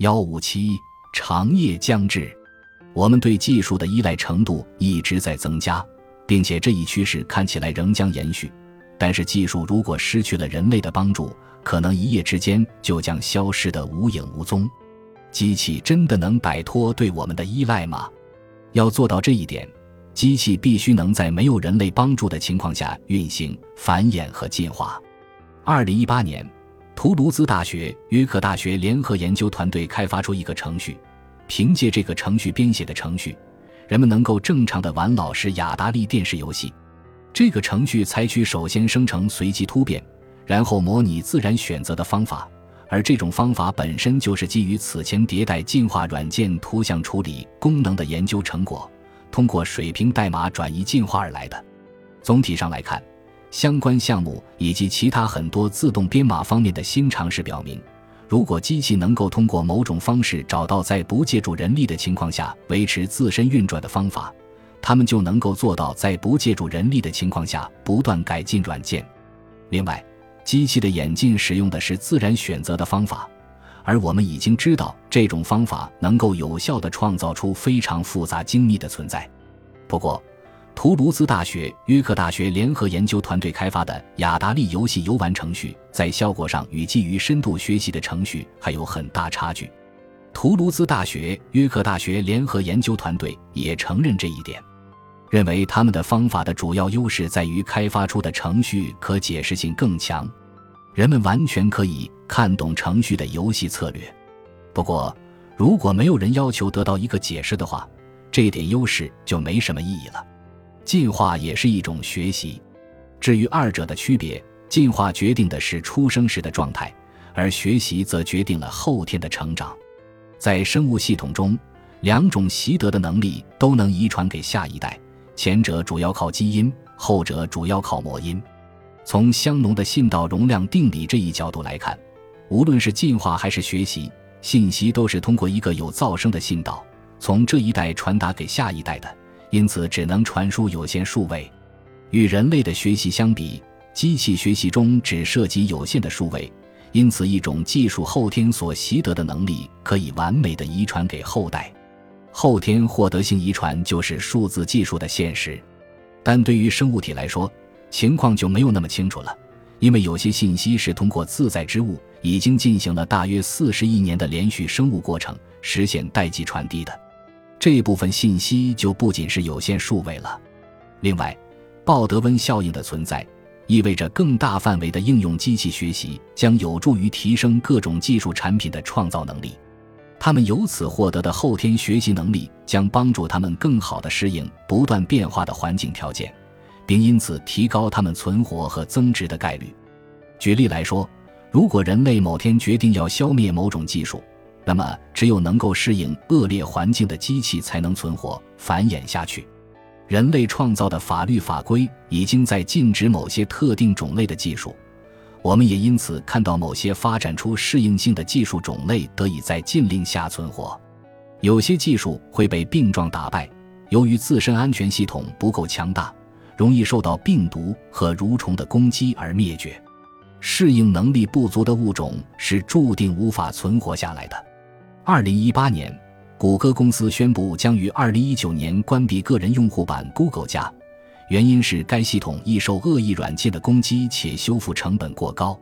幺五七长夜将至，我们对技术的依赖程度一直在增加，并且这一趋势看起来仍将延续。但是，技术如果失去了人类的帮助，可能一夜之间就将消失得无影无踪。机器真的能摆脱对我们的依赖吗？要做到这一点，机器必须能在没有人类帮助的情况下运行、繁衍和进化。二零一八年，图卢兹大学、约克大学联合研究团队开发出一个程序，凭借这个程序编写的程序，人们能够正常的玩老式雅达利电视游戏。这个程序采取首先生成随机突变，然后模拟自然选择的方法，而这种方法本身就是基于此前迭代进化软件图像处理功能的研究成果，通过水平代码转移进化而来的。总体上来看，相关项目以及其他很多自动编码方面的新尝试表明，如果机器能够通过某种方式找到在不借助人力的情况下维持自身运转的方法。他们就能够做到在不借助人力的情况下不断改进软件。另外，机器的演进使用的是自然选择的方法，而我们已经知道这种方法能够有效地创造出非常复杂精密的存在。不过，图卢兹大学、约克大学联合研究团队开发的雅达利游戏游玩程序，在效果上与基于深度学习的程序还有很大差距。图卢兹大学、约克大学联合研究团队也承认这一点。认为他们的方法的主要优势在于开发出的程序可解释性更强，人们完全可以看懂程序的游戏策略。不过，如果没有人要求得到一个解释的话，这一点优势就没什么意义了。进化也是一种学习，至于二者的区别，进化决定的是出生时的状态，而学习则决定了后天的成长。在生物系统中，两种习得的能力都能遗传给下一代。前者主要靠基因，后者主要靠模因。从香农的信道容量定理这一角度来看，无论是进化还是学习，信息都是通过一个有噪声的信道从这一代传达给下一代的，因此只能传输有限数位。与人类的学习相比，机器学习中只涉及有限的数位，因此一种技术后天所习得的能力可以完美的遗传给后代。后天获得性遗传就是数字技术的现实，但对于生物体来说，情况就没有那么清楚了，因为有些信息是通过自在之物已经进行了大约四十亿年的连续生物过程实现代际传递的，这部分信息就不仅是有限数位了。另外，鲍德温效应的存在，意味着更大范围的应用机器学习将有助于提升各种技术产品的创造能力。他们由此获得的后天学习能力将帮助他们更好地适应不断变化的环境条件，并因此提高他们存活和增值的概率。举例来说，如果人类某天决定要消灭某种技术，那么只有能够适应恶劣环境的机器才能存活繁衍下去。人类创造的法律法规已经在禁止某些特定种类的技术。我们也因此看到某些发展出适应性的技术种类得以在禁令下存活，有些技术会被病状打败，由于自身安全系统不够强大，容易受到病毒和蠕虫的攻击而灭绝。适应能力不足的物种是注定无法存活下来的。二零一八年，谷歌公司宣布将于二零一九年关闭个人用户版 Google 加。原因是该系统易受恶意软件的攻击，且修复成本过高。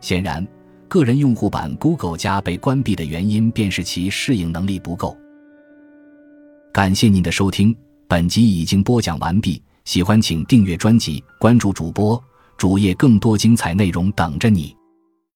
显然，个人用户版 Google 加被关闭的原因便是其适应能力不够。感谢您的收听，本集已经播讲完毕。喜欢请订阅专辑，关注主播主页，更多精彩内容等着你。